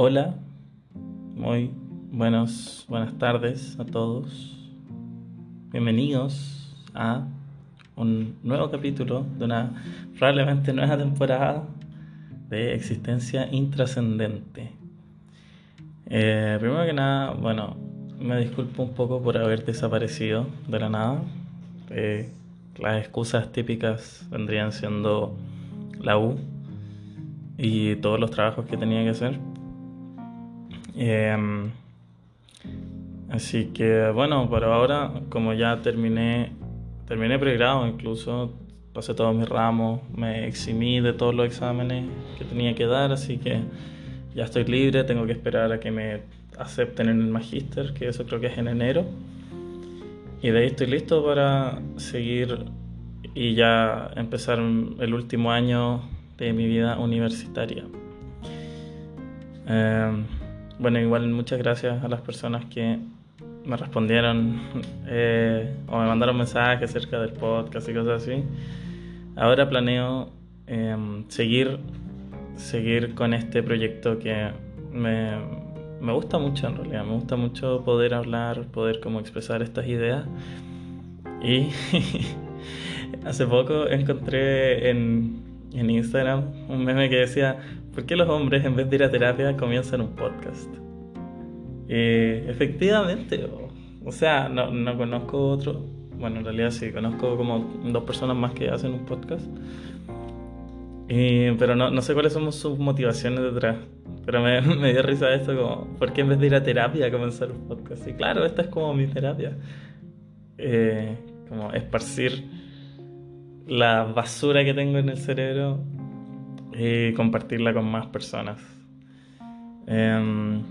Hola, muy buenos, buenas tardes a todos. Bienvenidos a un nuevo capítulo de una probablemente nueva temporada de existencia intrascendente. Eh, primero que nada, bueno, me disculpo un poco por haber desaparecido de la nada. Eh, las excusas típicas vendrían siendo la U y todos los trabajos que tenía que hacer. Em, así que bueno, por ahora, como ya terminé, terminé pregrado incluso, pasé todos mis ramos, me eximí de todos los exámenes que tenía que dar, así que ya estoy libre, tengo que esperar a que me acepten en el magíster, que eso creo que es en enero. Y de ahí estoy listo para seguir y ya empezar el último año de mi vida universitaria. Em, bueno, igual muchas gracias a las personas que me respondieron eh, o me mandaron mensajes acerca del podcast y cosas así. Ahora planeo em, seguir, seguir con este proyecto que me, me gusta mucho en realidad. Me gusta mucho poder hablar, poder como expresar estas ideas. Y hace poco encontré en, en Instagram un meme que decía, ¿por qué los hombres en vez de ir a terapia comienzan un podcast? Eh, efectivamente, o, sea, no, no, conozco otro, bueno, en realidad sí, conozco como dos personas más que hacen un podcast, pero no, no sé cuáles son sus motivaciones detrás. Pero me, me, dio risa esto, como, ¿por qué en vez de ir a terapia comenzar un podcast? Y claro, esta es como mi terapia. Eh, como esparcir la basura que tengo en el cerebro y compartirla con más personas. Em,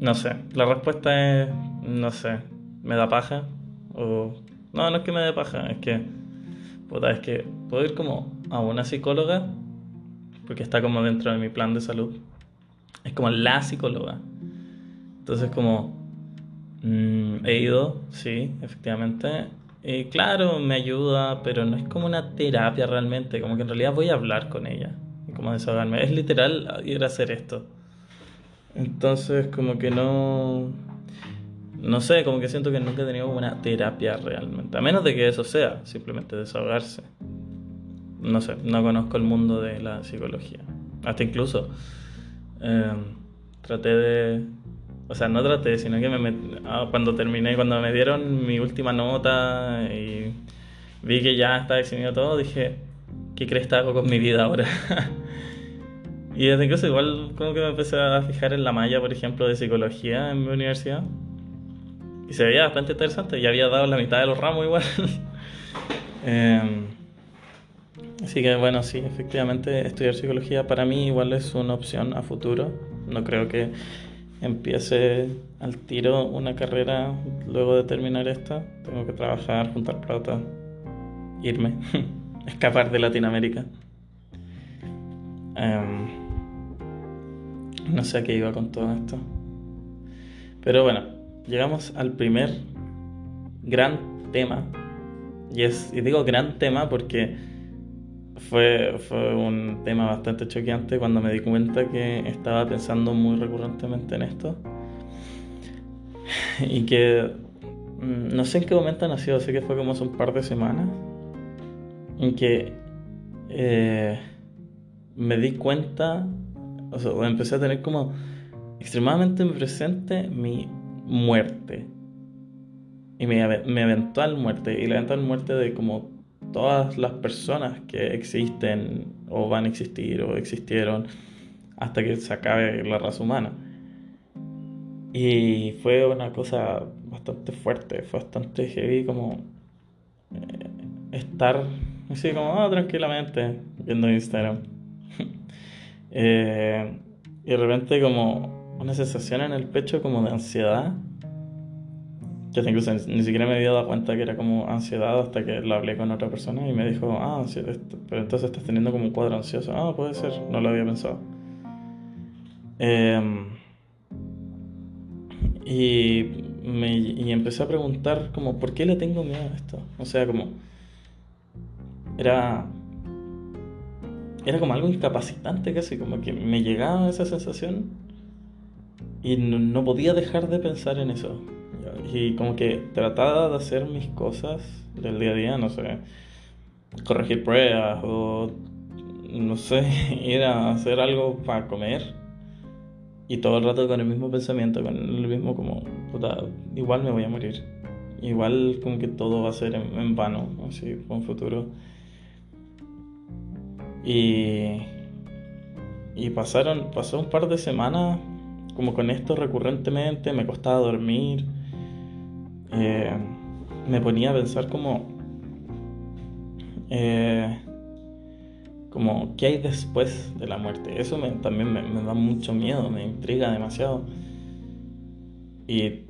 no sé, la respuesta es, no sé, me da paja. O, no, no es que me dé paja, es que, puta, es que puedo ir como a una psicóloga, porque está como dentro de mi plan de salud. Es como la psicóloga. Entonces como, mm, he ido, sí, efectivamente, eh, claro, me ayuda, pero no es como una terapia realmente, como que en realidad voy a hablar con ella, como desahogarme. Es literal ir a hacer esto. Entonces, como que no. No sé, como que siento que nunca he tenido una terapia realmente. A menos de que eso sea, simplemente desahogarse. No sé, no conozco el mundo de la psicología. Hasta incluso em, traté de o sea, no traté, sino que me ah, cuando terminé, cuando me dieron mi última nota y vi que ya estaba eximido todo, dije, ¿qué crees que hago con mi vida ahora? y desde incluso igual como que me empecé a fijar en la malla, por ejemplo, de psicología en mi universidad. Y se veía bastante interesante, ya había dado la mitad de los ramos igual. Em, así que bueno, sí, efectivamente estudiar psicología para mí igual es una opción a futuro. No creo que empiece al tiro una carrera luego de terminar esta. Tengo que trabajar, juntar plata, irme, escapar de Latinoamérica. Em, no sé a qué iba con todo esto. Pero bueno, llegamos al primer gran tema. Y, es, y digo gran tema porque fue, fue un tema bastante choqueante cuando me di cuenta que estaba pensando muy recurrentemente en esto. Y que mm, no sé en qué momento nació, sé que fue como hace un par de semanas, en que eh, me di cuenta, o sea, empecé a tener como extremadamente presente mi muerte y mi, mi eventual muerte y la eventual muerte de como todas las personas que existen o van a existir o existieron hasta que se acabe la raza humana. Y fue una cosa bastante fuerte, fue bastante heavy como eh, estar así como ah, tranquilamente viendo Instagram. Eh, y de repente como una sensación en el pecho como de ansiedad yo incluso ni, siquiera me había dado cuenta que era como ansiedad hasta que lo hablé con otra persona y me dijo, ah, pero entonces estás teniendo como un cuadro ansioso. Ah, puede ser, no lo había pensado. Em, y, me, y empecé a preguntar como, ¿por qué le tengo miedo a esto? O sea, como, era... era como algo incapacitante casi, como que me llegaba esa sensación y no, podía dejar de pensar en eso. Y como que trataba de hacer mis cosas del día a día, no sé, corregir pruebas o no sé, ir a hacer algo para comer. Y todo el rato con el mismo pensamiento, con el mismo como, puta, igual me voy a morir. Igual como que todo va a ser en, vano, así, con futuro. Y, y pasaron, pasó un par de semanas como con esto recurrentemente, me costaba dormir, eh, me ponía a pensar como, eh, como, ¿qué hay después de la muerte? Eso también me, me, da mucho miedo, me intriga demasiado. Y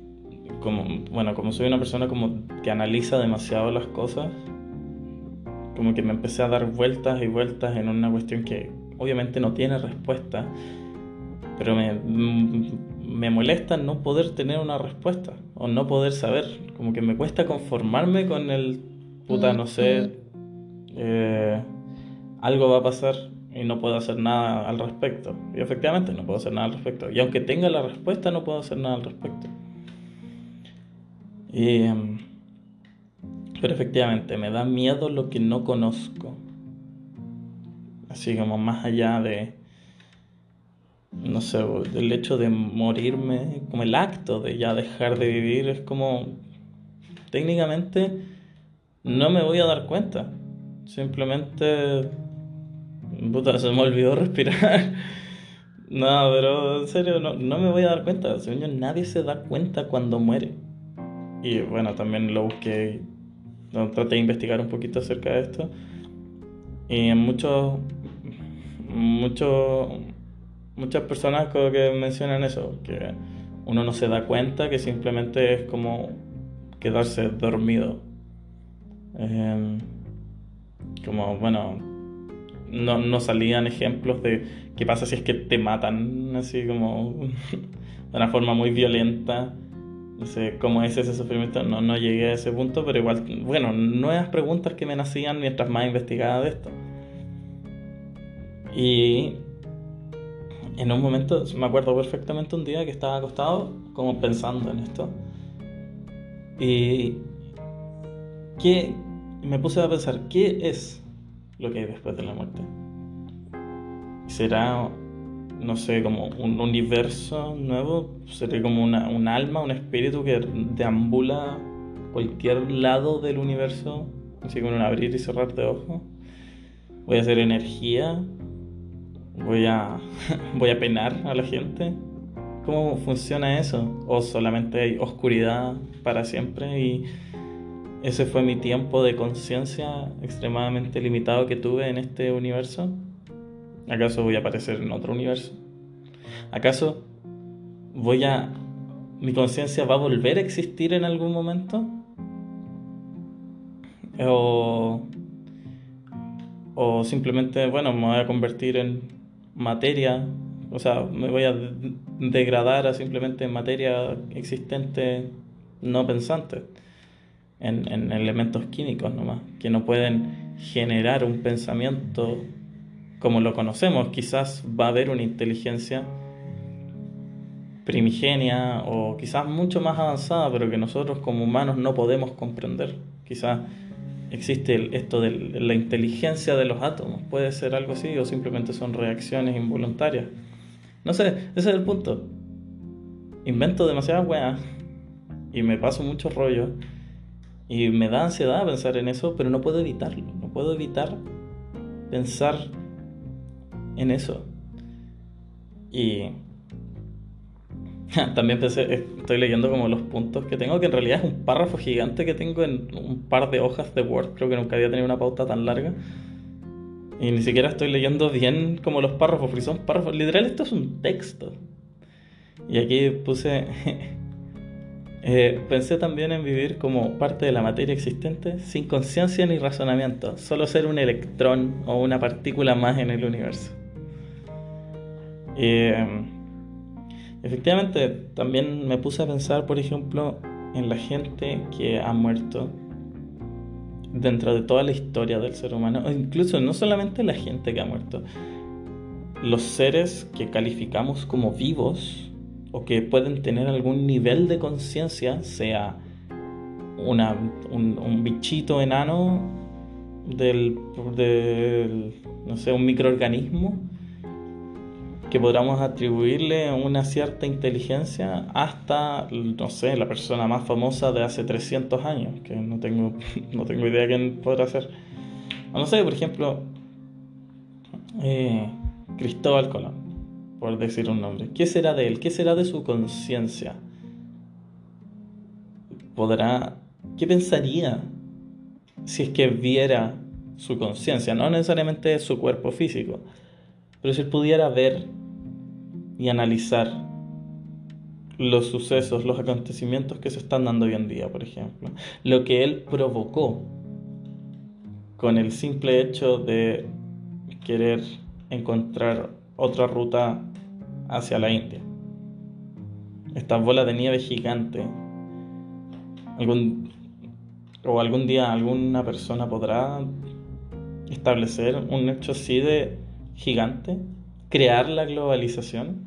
como, bueno, como soy una persona como que analiza demasiado las cosas, como que me empecé a dar vueltas y vueltas en una cuestión que obviamente no tiene respuesta, pero me, me molesta no poder tener una respuesta o no poder saber, como que me cuesta conformarme con el puta, no sé, eh, algo va a pasar y no puedo hacer nada al respecto. Y efectivamente no puedo hacer nada al respecto. Y aunque tenga la respuesta, no puedo hacer nada al respecto. Y, em, pero efectivamente, me da miedo lo que no conozco. Así como más allá de, no sé, del hecho de morirme, como el acto de ya dejar de vivir, es como, técnicamente, no me voy a dar cuenta. Simplemente, puta, se me olvidó respirar. no, pero en serio, no, no me voy a dar cuenta. Según nadie se da cuenta cuando muere. Y bueno, también lo busqué traté de investigar un poquito acerca de esto. Y en muchos, muchos, muchas personas como que mencionan eso, que uno no se da cuenta, que simplemente es como quedarse dormido. Em, como, bueno, no, no, salían ejemplos de qué pasa si es que te matan, así como de una forma muy violenta no sé cómo es ese sufrimiento, no, no llegué a ese punto, pero igual, bueno, nuevas preguntas que me nacían mientras más investigaba de esto. Y en un momento, me acuerdo perfectamente un día que estaba acostado, como pensando en esto. Y que me puse a pensar, ¿qué es lo que hay después de la muerte? ¿Será no sé, como un universo nuevo, sería como una, un alma, un espíritu que deambula cualquier lado del universo, así como un abrir y cerrar de ojos. Voy a hacer energía, voy a, voy a penar a la gente. ¿Cómo funciona eso? ¿O solamente hay oscuridad para siempre? Y ese fue mi tiempo de conciencia extremadamente limitado que tuve en este universo. ¿Acaso voy a aparecer en otro universo? ¿Acaso voy a... mi conciencia va a volver a existir en algún momento? O... O simplemente, bueno, me voy a convertir en materia, o sea, me voy a degradar a simplemente materia existente no pensante, en, en elementos químicos nomás, que no pueden generar un pensamiento como lo conocemos. Quizás va a haber una inteligencia primigenia o quizás mucho más avanzada, pero que nosotros como humanos no podemos comprender. Quizás existe esto de la inteligencia de los átomos, puede ser algo así o simplemente son reacciones involuntarias. No sé, ese es el punto. Invento demasiadas weas y me paso mucho rollo y me da ansiedad pensar en eso, pero no puedo evitarlo, no puedo evitar pensar en eso. Y también pensé, estoy leyendo como los puntos que tengo, que en realidad es un párrafo gigante que tengo en un par de hojas de Word. Creo que nunca había tenido una pauta tan larga. Y ni siquiera estoy leyendo bien como los párrafos, porque son párrafos. Literal, esto es un texto. Y aquí puse. Eh, pensé también en vivir como parte de la materia existente, sin conciencia ni razonamiento, solo ser un electrón o una partícula más en el universo. Eh, efectivamente, también me puse a pensar, por ejemplo, en la gente que ha muerto dentro de toda la historia del ser humano, o incluso no solamente la gente que ha muerto, los seres que calificamos como vivos o que pueden tener algún nivel de conciencia, sea una, un, bichito enano del, del, no sé, un microorganismo, que podamos atribuirle una cierta inteligencia hasta, no sé, la persona más famosa de hace 300 años, que no tengo, no tengo idea quién podrá ser. No sé, por ejemplo, eh, Cristóbal Colón, por decir un nombre. ¿Qué será de él? ¿Qué será de su conciencia? ¿Podrá... ¿Qué pensaría si es que viera su conciencia? No necesariamente su cuerpo físico, pero si él pudiera ver y analizar los sucesos, los acontecimientos que se están dando hoy en día, por ejemplo. Lo que él provocó con el simple hecho de querer encontrar otra ruta hacia la India. Esta bola de nieve gigante. Algún, o algún día alguna persona podrá establecer un hecho así de gigante crear la globalización.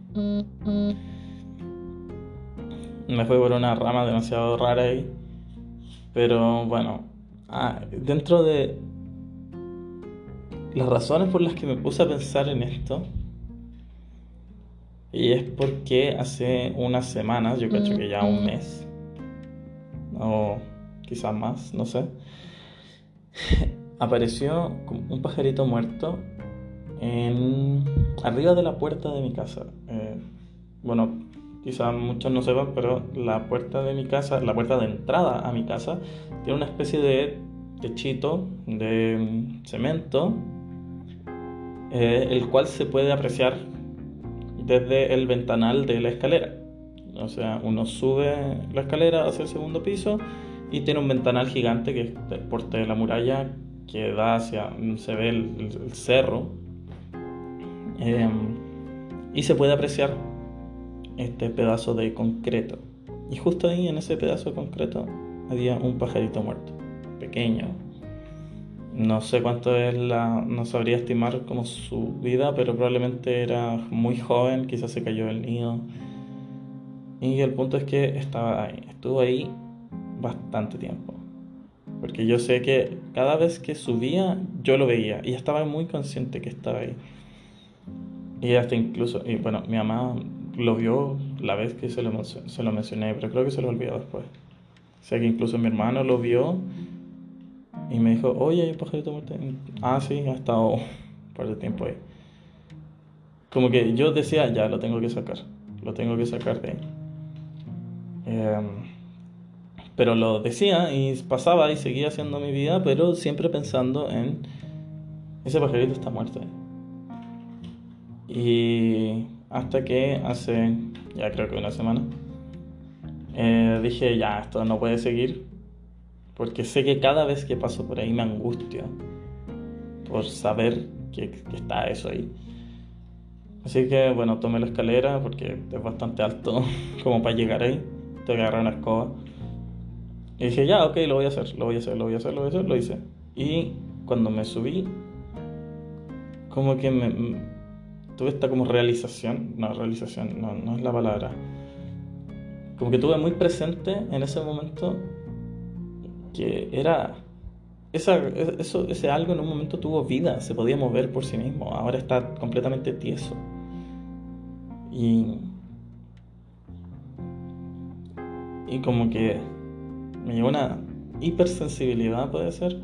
Me fue por una rama demasiado rara ahí. Pero bueno, ah, dentro de las razones por las que me puse a pensar en esto, y es porque hace unas semanas, yo creo que ya un mes, o quizás más, no sé, apareció un pajarito muerto en, arriba de la puerta de mi casa. Eh, bueno, quizás muchos no sepan, pero la puerta de mi casa, la puerta de entrada a mi casa, tiene una especie de techito de cemento, eh, el cual se puede apreciar desde el ventanal de la escalera. O sea, uno sube la escalera hacia el segundo piso y tiene un ventanal gigante que es del porte de la muralla que da hacia, se ve el cerro Em, y se puede apreciar este pedazo de concreto. Y justo ahí, en ese pedazo de concreto, había un pajarito muerto, pequeño. No sé cuánto es la. No sabría estimar como su vida, pero probablemente era muy joven, quizás se cayó del nido. Y el punto es que estaba ahí, estuvo ahí bastante tiempo. Porque yo sé que cada vez que subía, yo lo veía y estaba muy consciente que estaba ahí. Y hasta incluso, y bueno, mi mamá lo vio la vez que se lo, se lo mencioné, pero creo que se lo olvidó después. O sea que incluso mi hermano lo vio y me dijo, oye, hay un pajarito muerto. Ah, sí, ha estado un par de tiempo ahí. Como que yo decía, ya, lo tengo que sacar. Lo tengo que sacar de ahí. Em, pero lo decía y pasaba y seguía haciendo mi vida, pero siempre pensando en, ese pajarito está muerto. Y hasta que hace ya creo que una semana eh, dije, ya, esto no puede seguir. Porque sé que cada vez que paso por ahí me angustia por saber que, está eso ahí. Así que bueno, tomé la escalera porque es bastante alto como para llegar ahí. Tengo que agarrar una escoba. Y dije, ya, ok, lo voy a hacer, lo voy a hacer, lo voy a hacer, lo voy a hacer, lo hice. Y cuando me subí, como que me, tuve esta como realización, no, realización, no, no es la palabra. Como que tuve muy presente en ese momento que era esa, eso, ese algo en un momento tuvo vida, se podía mover por sí mismo, ahora está completamente tieso. Y, y como que me llegó una hipersensibilidad, puede ser,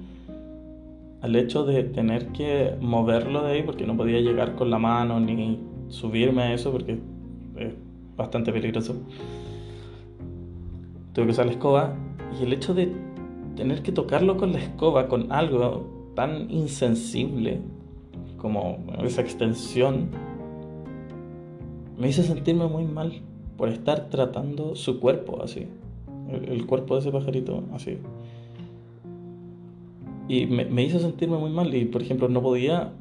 al hecho de tener que moverlo de ahí porque no podía llegar con la mano ni subirme a eso porque es bastante peligroso. Tuve que usar la escoba y el hecho de tener que tocarlo con la escoba, con algo tan insensible como esa extensión, me hizo sentirme muy mal por estar tratando su cuerpo así, el cuerpo de ese pajarito así. Y me, hizo sentirme muy mal. Y por ejemplo, no podía.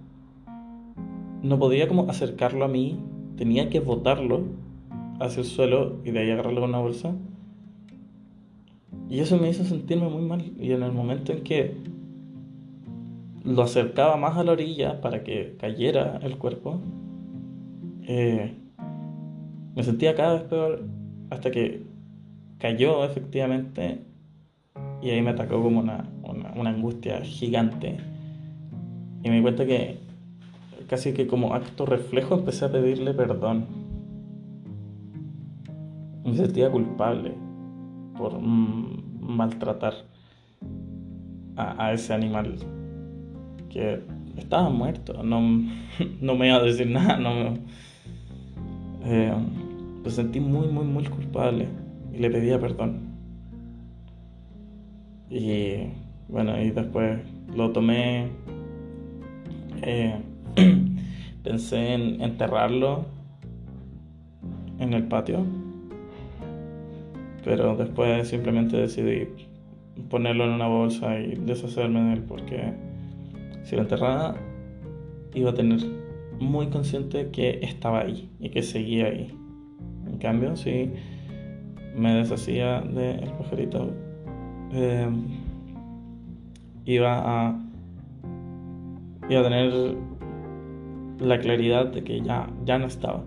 No podía como acercarlo a mí. Tenía que botarlo hacia el suelo y de ahí agarrarlo con una bolsa. Y eso me hizo sentirme muy mal. Y en el momento en que lo acercaba más a la orilla para que cayera el cuerpo, eh, me sentía cada vez peor hasta que cayó efectivamente y ahí me atacó como una, una, angustia gigante. Y me di cuenta que casi que como acto reflejo empecé a pedirle perdón. Me sentía culpable por maltratar a, ese animal que estaba muerto. No, no me iba a decir nada. No eh, me sentí muy, muy, muy culpable y le pedía perdón. Y bueno, y después lo tomé. Eh, pensé en enterrarlo en el patio. Pero después simplemente decidí ponerlo en una bolsa y deshacerme de él porque si lo enterraba iba a tener muy consciente que estaba ahí y que seguía ahí. En cambio, si me deshacía del pajarito, eh, iba a iba a tener la claridad de que ya, ya no estaba.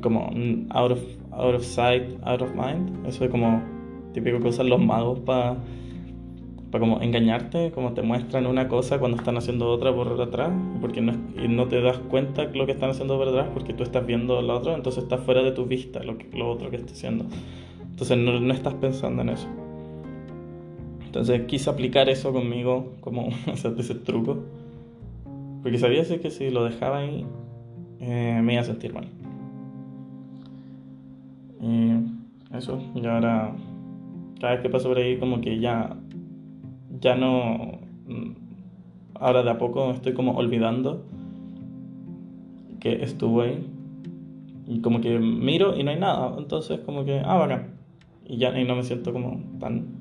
Como out of, out of sight, out of mind. Eso es como típico que usan los magos para para como engañarte, como te muestran una cosa cuando están haciendo otra por atrás, porque no, y no te das cuenta lo que están haciendo por atrás porque tú estás viendo la otra, entonces está fuera de tu vista lo, que, lo otro que está haciendo. Entonces no, no, estás pensando en eso. Entonces quise aplicar eso conmigo, como ese truco, porque sabía que si lo dejaba ahí eh, me iba a sentir mal. Y eso, y ahora cada vez que paso por ahí como que ya ya no... Ahora de a poco estoy como olvidando que estuve ahí. Y como que miro y no hay nada. Entonces como que, ah, bacán. Y ya y no me siento como tan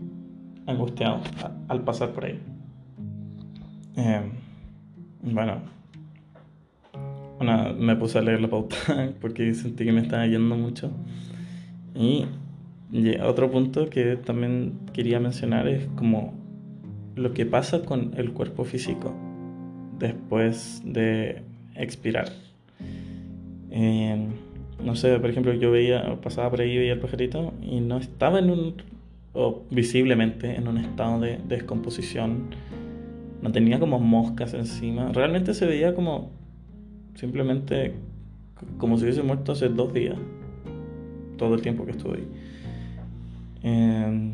angustiado al pasar por ahí. Em, bueno, me puse a leer la pauta porque sentí que me estaba yendo mucho. Y, y otro punto que también quería mencionar es como lo que pasa con el cuerpo físico después de expirar. Eh, no sé, por ejemplo, yo veía, pasaba por ahí, veía el pajarito y no estaba en un, o visiblemente en un estado de descomposición. No tenía como moscas encima. Realmente se veía como simplemente como si hubiese muerto hace dos días. Todo el tiempo que estuve ahí. Eh,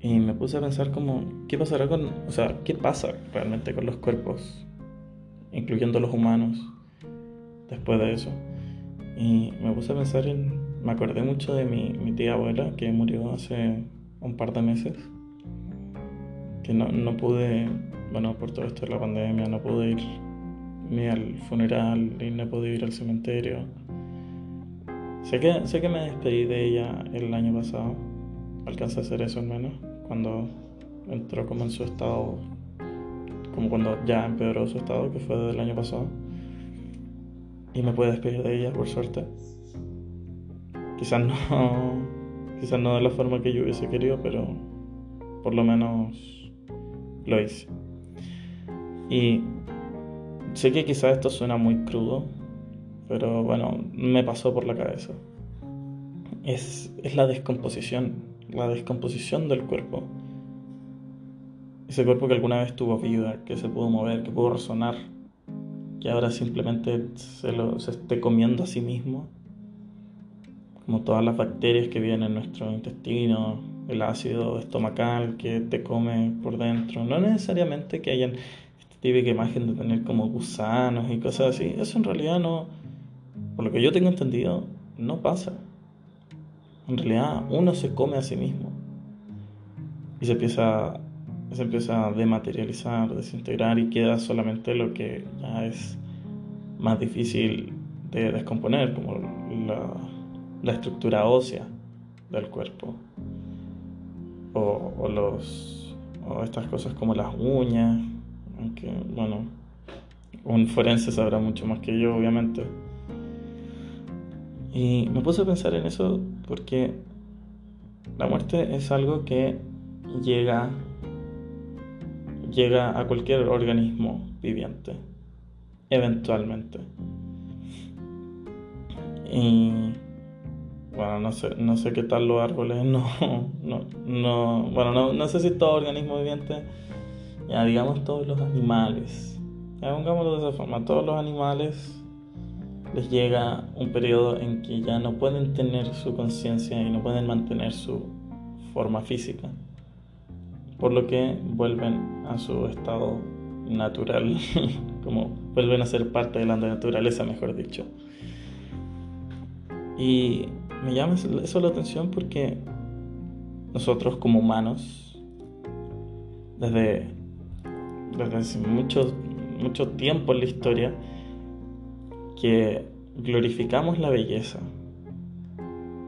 y me puse a pensar como, ¿qué pasará con, o sea, qué pasa realmente con los cuerpos, incluyendo los humanos, después de eso? Y me puse a pensar en, me acordé mucho de mi, mi tía abuela que murió hace un par de meses, que no, no pude, bueno, por todo esto de la pandemia, no pude ir ni al funeral, ni no pude ir al cementerio. Sé que, sé que me despedí de ella el año pasado, alcancé a hacer eso al menos cuando entró como en su estado, como cuando ya empeoró su estado, que fue del año pasado. Y me pude despedir de ella, por suerte. Quizás no, quizás no de la forma que yo hubiese querido, pero por lo menos lo hice. Y sé que quizás esto suena muy crudo, pero bueno, me pasó por la cabeza. Es, es la descomposición la descomposición del cuerpo. Ese cuerpo que alguna vez tuvo vida, que se pudo mover, que pudo resonar, que ahora simplemente se, lo, se esté comiendo a sí mismo, como todas las bacterias que viven en nuestro intestino, el ácido estomacal que te come por dentro. No necesariamente que hayan esta típica imagen de tener como gusanos y cosas así. Eso en realidad no, por lo que yo tengo entendido, no pasa. En realidad uno se come a sí mismo y se empieza, se empieza a dematerializar, desintegrar y queda solamente lo que ya es más difícil de descomponer, como la, la estructura ósea del cuerpo o, los, o estas cosas como las uñas, aunque bueno, un forense sabrá mucho más que yo, obviamente. Y me puse a pensar en eso porque la muerte es algo que llega llega a cualquier organismo viviente, eventualmente. Y bueno, no sé, no sé qué tal los árboles, no, no, no, bueno, no, no sé si todo organismo viviente, ya digamos todos los animales, ya pongámoslo de esa forma, todos los animales les llega un periodo en que ya no pueden tener su conciencia y no pueden mantener su forma física, por lo que vuelven a su estado natural, como vuelven a ser parte de la naturaleza, mejor dicho. Y me llama eso la atención porque nosotros como humanos, desde, desde mucho, mucho tiempo en la historia, que glorificamos la belleza,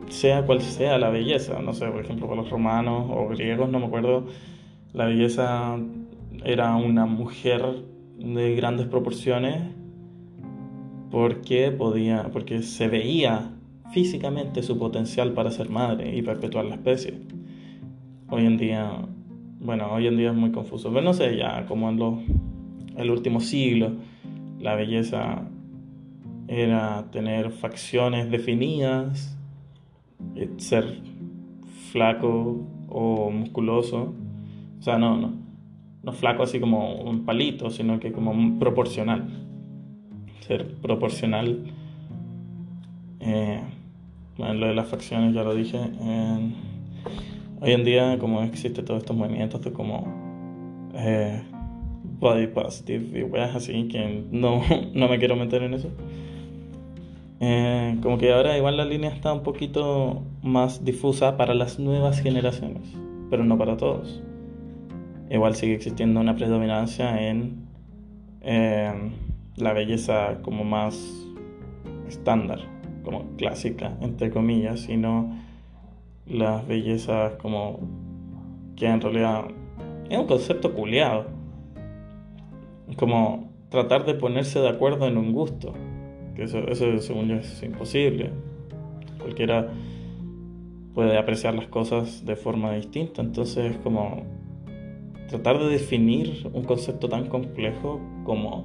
sea cual sea la belleza, no sé, por ejemplo, para los romanos o griegos, no me acuerdo, la belleza era una mujer de grandes proporciones porque podía, porque se veía físicamente su potencial para ser madre y perpetuar la especie. Hoy en día, bueno, hoy en día es muy confuso, pero no sé, ya como en el último siglo, la belleza era tener facciones definidas, eh, ser flaco o musculoso. O sea, no, no, no flaco así como un palito, sino que como proporcional. Ser proporcional. Eh, lo de las facciones ya lo dije. hoy en día, como existe todos estos movimientos de como eh, body positive y weas así, que no, no me quiero meter en eso. Eh, como que ahora igual la línea está un poquito más difusa para las nuevas generaciones, pero no para todos. Igual sigue existiendo una predominancia en eh, la belleza como más estándar, como clásica, entre comillas, y no las bellezas como que en realidad es un concepto culiado. Como tratar de ponerse de acuerdo en un gusto eso, eso según yo es imposible. Cualquiera puede apreciar las cosas de forma distinta, entonces es como tratar de definir un concepto tan complejo como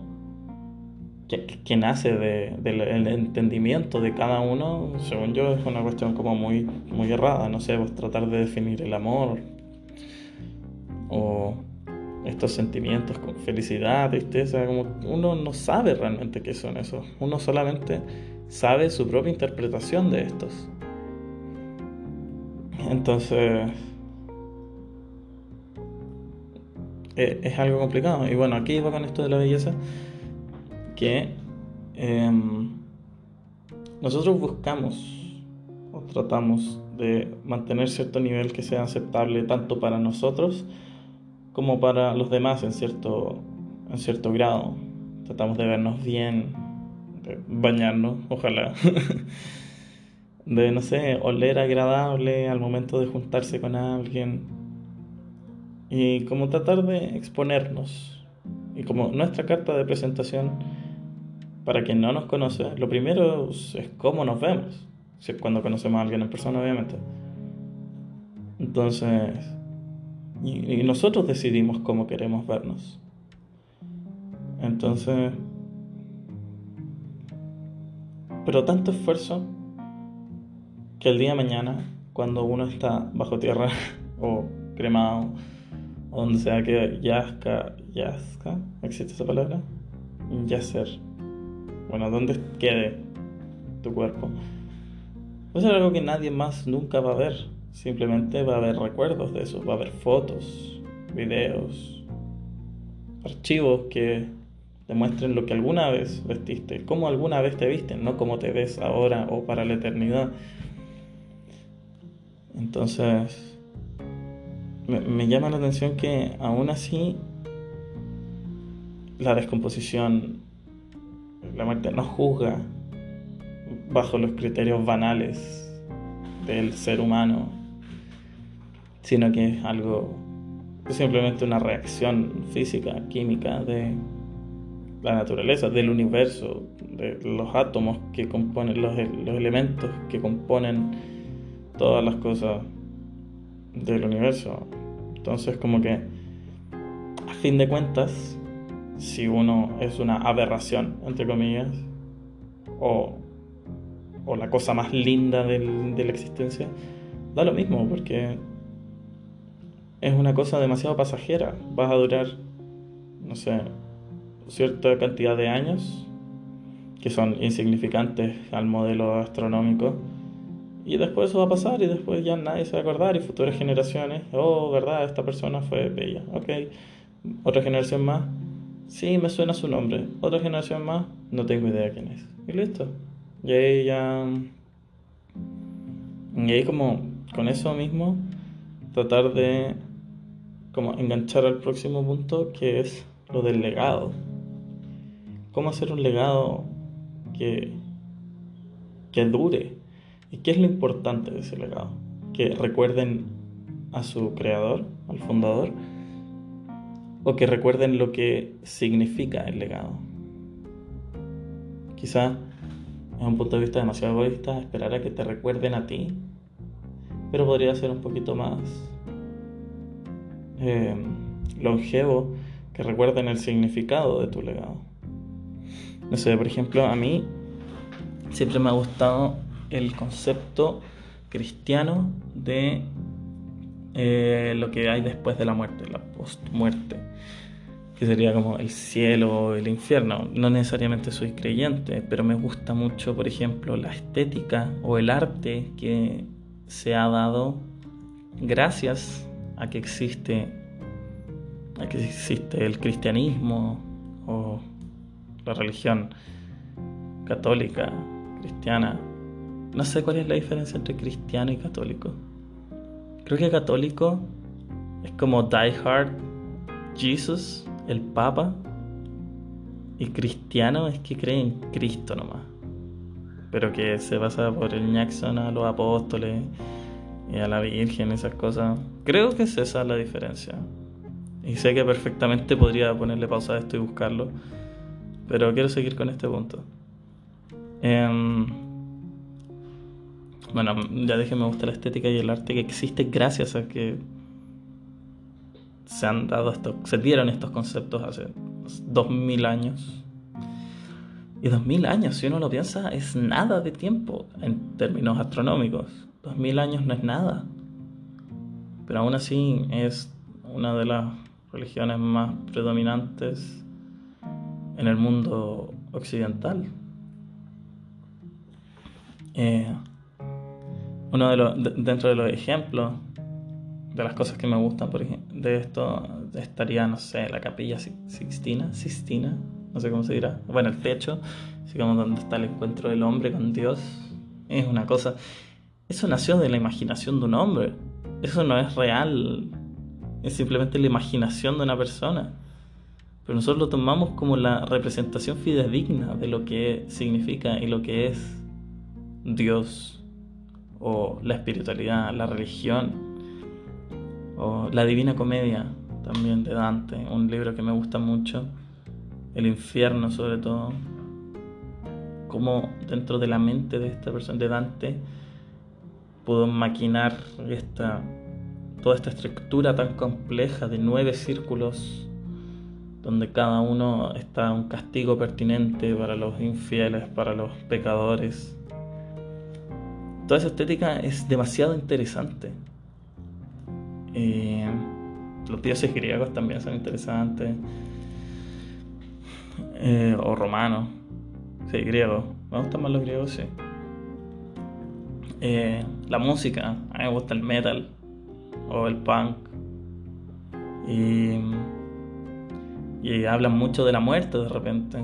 que, nace del entendimiento de cada uno, según yo es una cuestión como muy, muy errada, no sé, pues tratar de definir el amor o estos sentimientos con felicidad, tristeza, como uno no sabe realmente qué son esos, uno solamente sabe su propia interpretación de estos. Entonces, e, es algo complicado. Y bueno, aquí va con esto de la belleza, que em, nosotros buscamos o tratamos de mantener cierto nivel que sea aceptable tanto para nosotros, como para los demás en cierto, en cierto grado. Tratamos de vernos bien, de bañarnos, ojalá. de, no sé, oler agradable al momento de juntarse con alguien. Y como tratar de exponernos. Y como nuestra carta de presentación, para quien no nos conoce, lo primero es cómo nos vemos. Si es cuando conocemos a alguien en persona, obviamente. Entonces, y, nosotros decidimos cómo queremos vernos. Entonces, pero tanto esfuerzo que el día de mañana, cuando uno está bajo tierra o cremado, donde sea que yazca, yazca, ¿existe esa palabra? Yacer. Bueno, donde quede tu cuerpo. Eso es algo que nadie más nunca va a ver. Simplemente va a haber recuerdos de eso, va a haber fotos, videos, archivos que demuestren lo que alguna vez vestiste, cómo alguna vez te viste, no cómo te ves ahora o para la eternidad. Entonces, me, me llama la atención que aún así la descomposición, la muerte no juzga bajo los criterios banales del ser humano sino que es algo, simplemente una reacción física, química de la naturaleza, del universo, de los átomos que componen, los, los elementos que componen todas las cosas del universo. Entonces como que a fin de cuentas, si uno es una aberración, entre comillas, o, o la cosa más linda de la existencia, da lo mismo, porque es una cosa demasiado pasajera. Vas a durar, no sé, cierta cantidad de años que son insignificantes al modelo astronómico. Y después eso va a pasar y después ya nadie se va a acordar y futuras generaciones, oh, verdad, esta persona fue bella, ok. Otra generación más, sí, me suena su nombre. Otra generación más, no tengo idea quién es. Y listo. Y ahí ya... Y ahí como con eso mismo, tratar de como enganchar al próximo punto que es lo del legado. ¿Cómo hacer un legado que, que dure? ¿Y qué es lo importante de ese legado? Que recuerden a su creador, al fundador, o que recuerden lo que significa el legado. Quizá es un punto de vista demasiado egoísta esperar a que te recuerden a ti, pero podría ser un poquito más eh, longevo que recuerden el significado de tu legado. No sé, por ejemplo, a mí siempre me ha gustado el concepto cristiano de eh, lo que hay después de la muerte, la post-muerte, que sería como el cielo, o el infierno. No necesariamente soy creyente, pero me gusta mucho, por ejemplo, la estética o el arte que se ha dado gracias a que existe, a que existe el cristianismo o la religión católica, cristiana. No sé cuál es la diferencia entre cristiano y católico. Creo que católico es como Die Hard, Jesus, el Papa. Y cristiano es que cree en Cristo nomás. Pero que se basa por el Jackson a los apóstoles y a la Virgen, esas cosas. Creo que es esa la diferencia. Y sé que perfectamente podría ponerle pausa a esto y buscarlo. Pero quiero seguir con este punto. Em, bueno, ya dije me gusta la estética y el arte que existe gracias a que se han dado estos, se dieron estos conceptos hace dos mil años. Y dos mil años, si uno lo piensa, es nada de tiempo en términos astronómicos. Dos mil años no es nada. Pero aún así es una de las religiones más predominantes en el mundo occidental. Eh, uno de los, dentro de los ejemplos de las cosas que me gustan por ejemplo, de esto estaría, no sé, la capilla Sixtina, Sistina, no sé cómo se dirá. Bueno, el techo, así como donde está el encuentro del hombre con Dios, es una cosa. Eso nació de la imaginación de un hombre. Eso no es real. Es simplemente la imaginación de una persona. Pero nosotros lo tomamos como la representación fidedigna de lo que significa y lo que es Dios o la espiritualidad, la religión o la Divina Comedia también de Dante, un libro que me gusta mucho, el infierno sobre todo, como dentro de la mente de esta persona, de Dante, pudo maquinar esta, toda esta estructura tan compleja de nueve círculos donde cada uno está un castigo pertinente para los infieles, para los pecadores. Toda esa estética es demasiado interesante. Eh, los dioses griegos también son interesantes. Eh, o romanos. Sí, griegos. Me gustan más los griegos, sí. Eh, la música. A mí me gusta el metal. O el punk. Y y hablan mucho de la muerte de repente.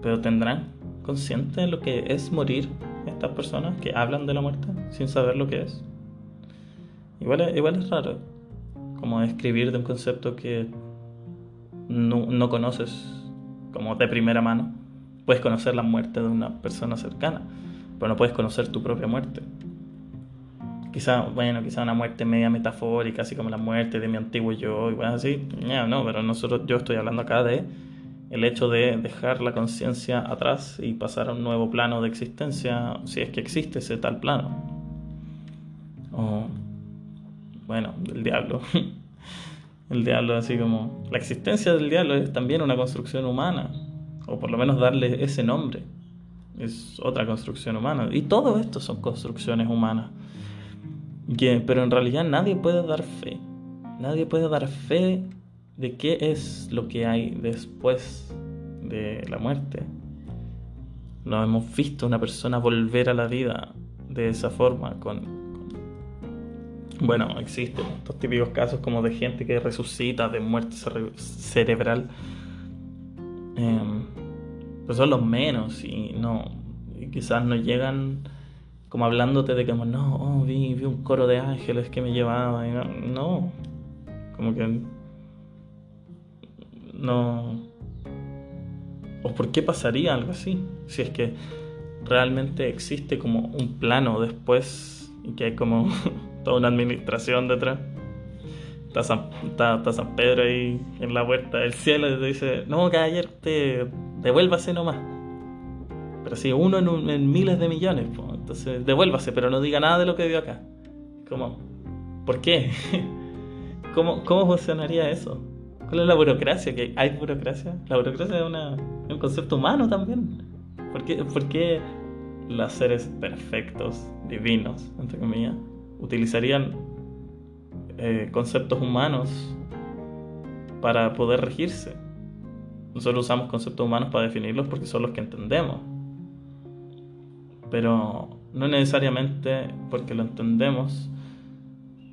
Pero tendrán consciente de lo que es morir estas personas que hablan de la muerte sin saber lo que es. Igual igual es raro, como escribir de un concepto que no, no conoces como de primera mano. Puedes conocer la muerte de una persona cercana, pero no puedes conocer tu propia muerte. Quizá, bueno, quizá una muerte media metafórica, así como la muerte de mi antiguo yo, y bueno, así, no, pero nosotros, yo estoy hablando acá de el hecho de dejar la conciencia atrás y pasar a un nuevo plano de existencia, si es que existe ese tal plano. O, bueno, del diablo. el diablo, así como la existencia del diablo es también una construcción humana, o por lo menos darle ese nombre, es otra construcción humana. Y todo esto son construcciones humanas, pero en realidad nadie puede dar fe, nadie puede dar fe de qué es lo que hay después de la muerte. No hemos visto una persona volver a la vida de esa forma, con, bueno, existen estos típicos casos como de gente que resucita de muerte cerebral. Eh, pero son los menos y no. Y quizás no llegan como hablándote de que no, oh, vi, vi, un coro de ángeles que me llevaba. No, no, como que. No. ¿O por qué pasaría algo así? Si es que realmente existe como un plano después y que hay como toda una administración detrás. Está San, Pedro ahí en la puerta del cielo y te dice, no, ayer te devuélvase nomás. Pero si uno en, miles de millones, entonces devuélvase, pero no diga nada de lo que vio acá. ¿Cómo? ¿Por qué? ¿Cómo, ¿Cómo funcionaría eso? ¿Cuál es la burocracia? ¿Que ¿Hay burocracia? La burocracia es, una, un concepto humano también. ¿Por qué, ¿Por qué los seres perfectos, divinos, entre comillas, utilizarían eh, conceptos humanos para poder regirse. Nosotros usamos conceptos humanos para definirlos porque son los que entendemos. Pero no necesariamente porque lo entendemos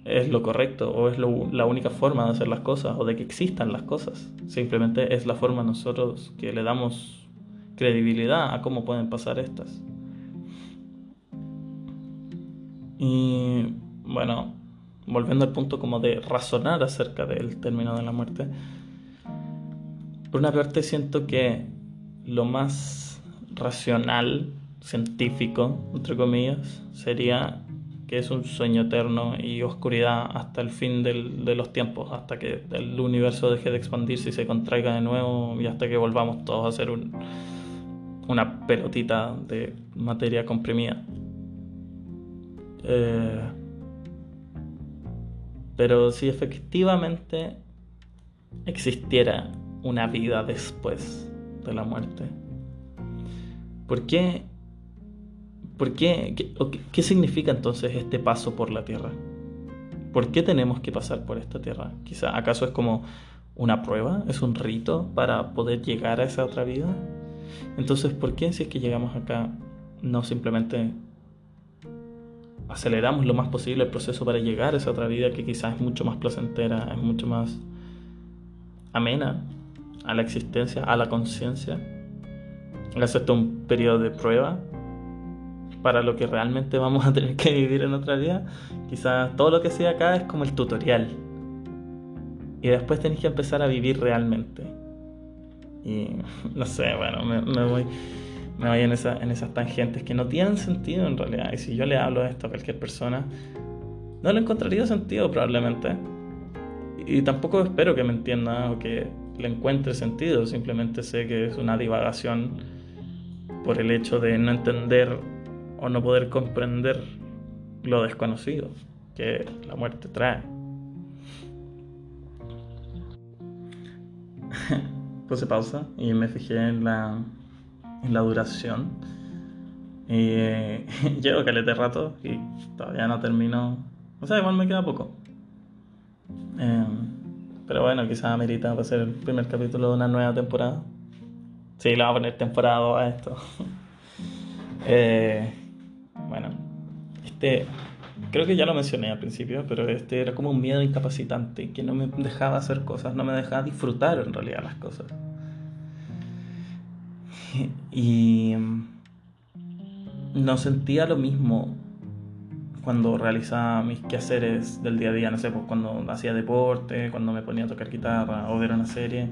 es lo correcto o es la única forma de hacer las cosas o de que existan las cosas. Simplemente es la forma nosotros que le damos credibilidad a cómo pueden pasar estas. Y bueno, volviendo al punto como de razonar acerca del término de la muerte, por una parte siento que lo más racional, científico, entre comillas, sería que es un sueño eterno y oscuridad hasta el fin de los tiempos, hasta que el universo deje de expandirse y se contraiga de nuevo y hasta que volvamos todos a ser una pelotita de materia comprimida. Eh, pero si efectivamente existiera una vida después de la muerte, ¿por qué? ¿Por qué? ¿Qué, significa entonces este paso por la tierra? ¿Por qué tenemos que pasar por esta tierra? Quizá, ¿acaso es como una prueba? ¿Es un rito para poder llegar a esa otra vida? Entonces, ¿por qué si es que llegamos acá no simplemente aceleramos lo más posible el proceso para llegar a esa otra vida que quizás es mucho más placentera, es mucho más amena a la existencia, a la conciencia. Es esto un periodo de prueba para lo que realmente vamos a tener que vivir en otra vida. Quizás todo lo que sea acá es como el tutorial. Y después tenéis que empezar a vivir realmente. Y no sé, bueno, me voy me voy en, esa, esas tangentes que no tienen sentido en realidad. Y si yo le hablo esto a cualquier persona, no le encontraría sentido probablemente. Y tampoco espero que me entienda o que le encuentre sentido. Simplemente sé que es una divagación por el hecho de no entender o no poder comprender lo desconocido que la muerte trae. Puse pausa y me fijé en la en la duración. Y eh, llevo calete rato y todavía no termino. O sea, igual me queda poco. Em, pero bueno, quizás amerita para ser el primer capítulo de una nueva temporada. Sí, le vamos a poner temporada a esto. Eh, bueno, este creo que ya lo mencioné al principio, pero este era como un miedo incapacitante que no me dejaba hacer cosas, no me dejaba disfrutar en realidad las cosas. Y no sentía lo mismo cuando realizaba mis quehaceres del día a día, no sé, pues cuando hacía deporte, cuando me ponía a tocar guitarra o ver una serie.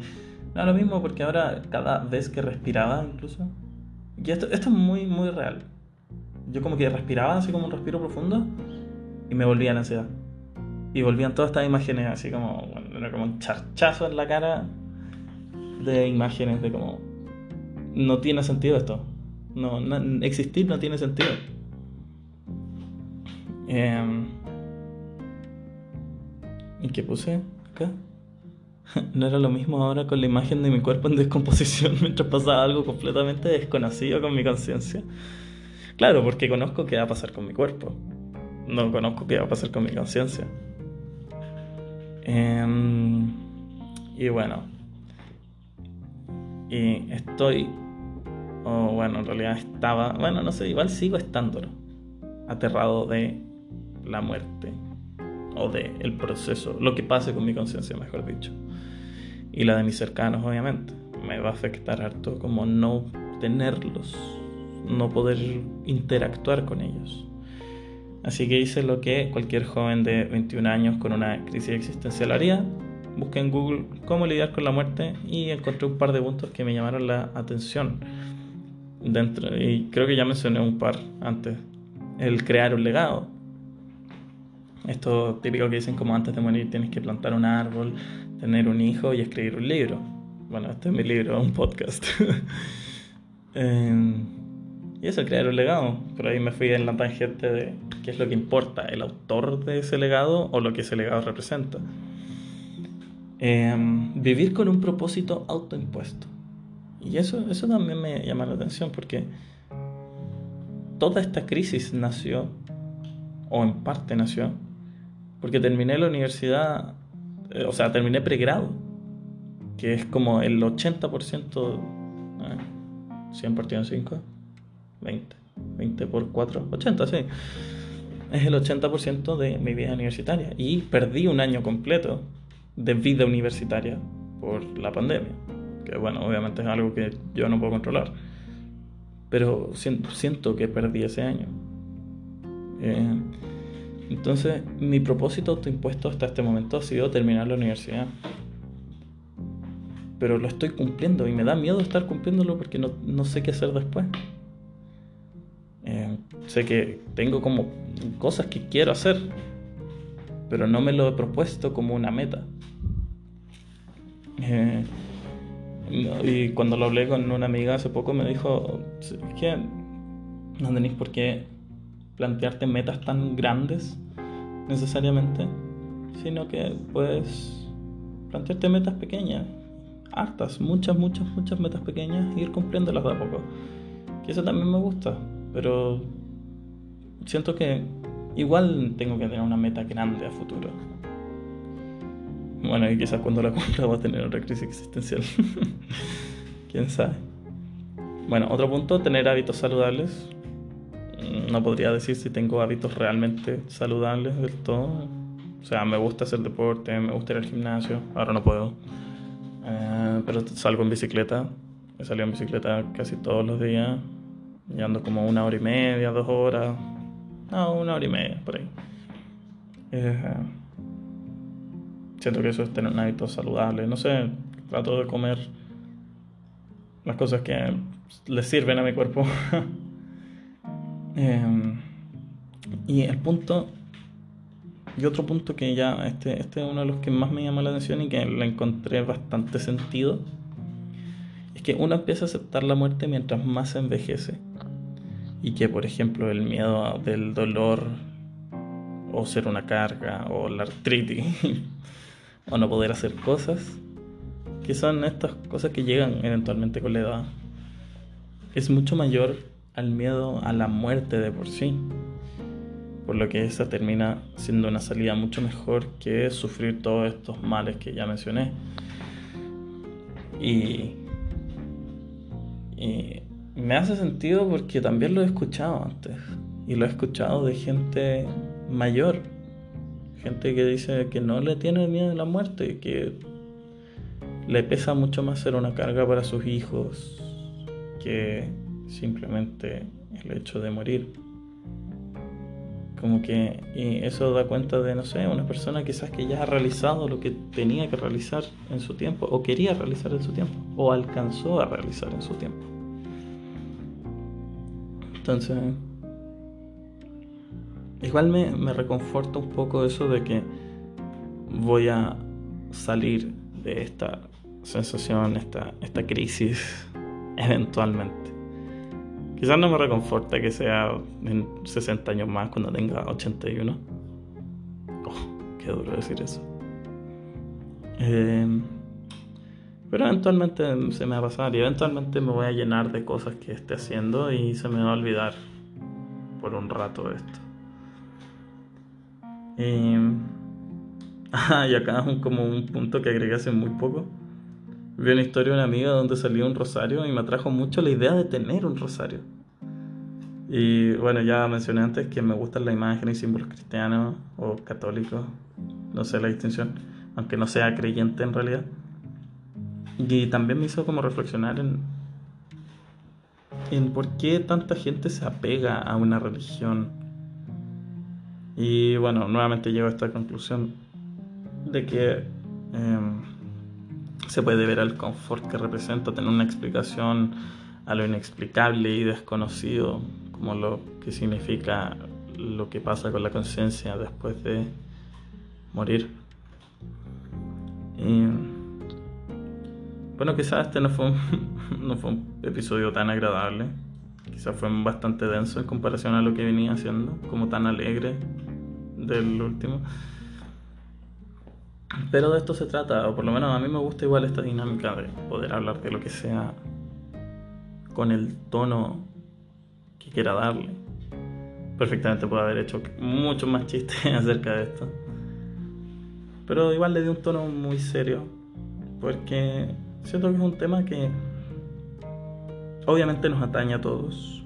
No lo mismo porque ahora cada vez que respiraba incluso, y esto, esto es muy, muy real. Yo como que respiraba así como un respiro profundo y me volvía la ansiedad. Y volvían todas estas imágenes así como, bueno, como un charchazo en la cara de imágenes de como no tiene sentido esto. No, existir no tiene sentido. Em, ¿Y qué puse acá? no era lo mismo ahora con la imagen de mi cuerpo en descomposición mientras pasaba algo completamente desconocido con mi conciencia. Claro, porque conozco qué va a pasar con mi cuerpo. No conozco qué va a pasar con mi conciencia. Em, y bueno. Y estoy. O bueno, en realidad estaba. Bueno, no sé, igual sigo estándolo. Aterrado de la muerte. O de el proceso. Lo que pase con mi conciencia, mejor dicho. Y la de mis cercanos, obviamente. Me va a afectar harto como no tenerlos. No poder interactuar con ellos. Así que hice lo que cualquier joven de 21 años con una crisis existencial haría. Busqué en Google cómo lidiar con la muerte y encontré un par de puntos que me llamaron la atención. Dentro, y creo que ya mencioné un par antes. El crear un legado. Esto típico que dicen como antes de morir tienes que plantar un árbol, tener un hijo y escribir un libro. Bueno, este es mi libro, un podcast. eh, y eso, crear un legado. Por ahí me fui en la tangente de qué es lo que importa, el autor de ese legado o lo que ese legado representa. Em, vivir con un propósito autoimpuesto. Y eso, eso también me llama la atención porque toda esta crisis nació, o en parte nació, porque terminé la universidad, eh, o sea, terminé pregrado, que es como el 80%, eh, 100 partido en 5 20. 20 por 4, 80, sí. Es el 80% de mi vida universitaria. Y perdí un año completo de vida universitaria por la pandemia. Que bueno, obviamente es algo que yo no puedo controlar. Pero siento, que perdí ese año. Eh, entonces, mi propósito autoimpuesto hasta este momento ha sido terminar la universidad. Pero lo estoy cumpliendo y me da miedo estar cumpliéndolo porque no, no sé qué hacer después. Eh, sé que tengo como cosas que quiero hacer, pero no me lo he propuesto como una meta. Eh, y cuando lo hablé con una amiga hace poco me dijo, es que no tenéis por qué plantearte metas tan grandes necesariamente, sino que puedes plantearte metas pequeñas, hartas, muchas, muchas, muchas metas pequeñas e ir cumpliéndolas de a poco. Que eso también me gusta pero siento que igual tengo que tener una meta grande a futuro. Bueno, y quizás cuando la cumpla va a tener otra crisis existencial. Quién sabe. Bueno, otro punto, tener hábitos saludables. No podría decir si tengo hábitos realmente saludables del todo. O sea, me gusta hacer deporte, me gusta ir al gimnasio. Ahora no puedo. Eh, pero salgo en bicicleta. He salido en bicicleta casi todos los días. Y ando como una hora y media, dos horas. No, una hora y media, por ahí. Eh, siento que eso es tener un hábito saludable. No sé, trato de comer las cosas que le sirven a mi cuerpo. Em, y el punto, y otro punto que ya, este, este es uno de los que más me llama la atención y que le encontré bastante sentido, es que uno empieza a aceptar la muerte mientras más se envejece y que por ejemplo el miedo del dolor o ser una carga o la artritis o no poder hacer cosas que son estas cosas que llegan eventualmente con la edad es mucho mayor al miedo a la muerte de por sí por lo que esa termina siendo una salida mucho mejor que sufrir todos estos males que ya mencioné y, y me hace sentido porque también lo he escuchado antes. Y lo he escuchado de gente mayor. Gente que dice que no le tiene miedo a la muerte, que le pesa mucho más ser una carga para sus hijos que simplemente el hecho de morir. Como que y eso da cuenta de, no sé, una persona quizás que ya ha realizado lo que tenía que realizar en su tiempo, o quería realizar en su tiempo, o alcanzó a realizar en su tiempo. Entonces, igual me, reconforta un poco eso de que voy a salir de esta sensación, esta, esta crisis, eventualmente. Quizás no me reconforta que sea en 60 años más cuando tenga 81. Oh, qué duro decir eso. Eh, Pero eventualmente se me va a pasar y eventualmente me voy a llenar de cosas que esté haciendo y se me va a olvidar por un rato esto. Y, ah, y acá como un punto que agregué hace muy poco. Vi una historia de una amiga donde salía un rosario y me atrajo mucho la idea de tener un rosario. Y bueno, ya mencioné antes que me gustan las imágenes y símbolos cristianos o católicos, no sé la distinción, aunque no sea creyente en realidad. Y también me hizo como reflexionar en, en por qué tanta gente se apega a una religión. Y bueno, nuevamente llego a esta conclusión de que em, se puede ver el confort que representa tener una explicación a lo inexplicable y desconocido, como lo que significa lo que pasa con la conciencia después de morir. Bueno, quizás este no fue, un, no fue un episodio tan agradable. Quizás fue bastante denso en comparación a lo que venía haciendo, como tan alegre del último. Pero de esto se trata, o por lo menos a mí me gusta igual esta dinámica de poder hablar de lo que sea con el tono que quiera darle. Perfectamente puedo haber hecho muchos más chistes acerca de esto. Pero igual le di un tono muy serio, porque Siento que es un tema que obviamente nos atañe a todos.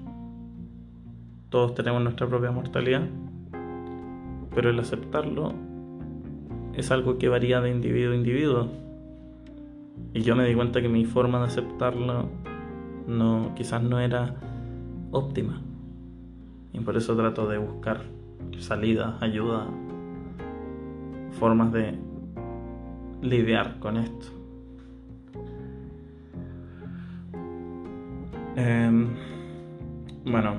Todos tenemos nuestra propia mortalidad, pero el aceptarlo es algo que varía de individuo a individuo. Y yo me di cuenta que mi forma de aceptarlo no, quizás no era óptima. Y por eso trato de buscar salidas, ayuda, formas de lidiar con esto. Em, bueno,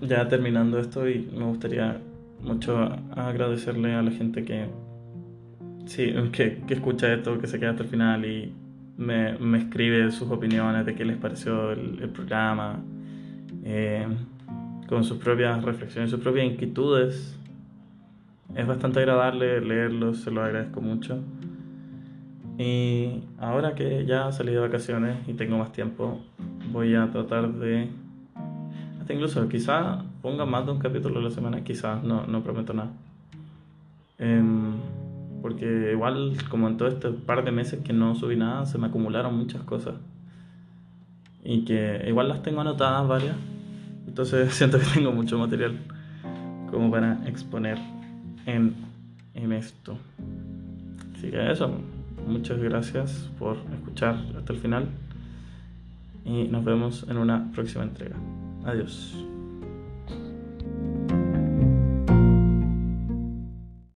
ya terminando esto y me gustaría mucho agradecerle a la gente que, sí, que, escucha esto, que se queda hasta el final y me, escribe sus opiniones de qué les pareció el, programa, em, con sus propias reflexiones, sus propias inquietudes. Es bastante agradable leerlos, se lo agradezco mucho. Y ahora que ya salí de vacaciones y tengo más tiempo, voy a tratar de... Hasta incluso quizá ponga más de un capítulo a la semana, quizás, no, no prometo nada. Em, porque igual como en todo este par de meses que no subí nada, se me acumularon muchas cosas. Y que igual las tengo anotadas varias. Entonces siento que tengo mucho material como para exponer en, en esto. Así que eso muchas gracias por escuchar hasta el final y nos vemos en una próxima entrega. Adiós.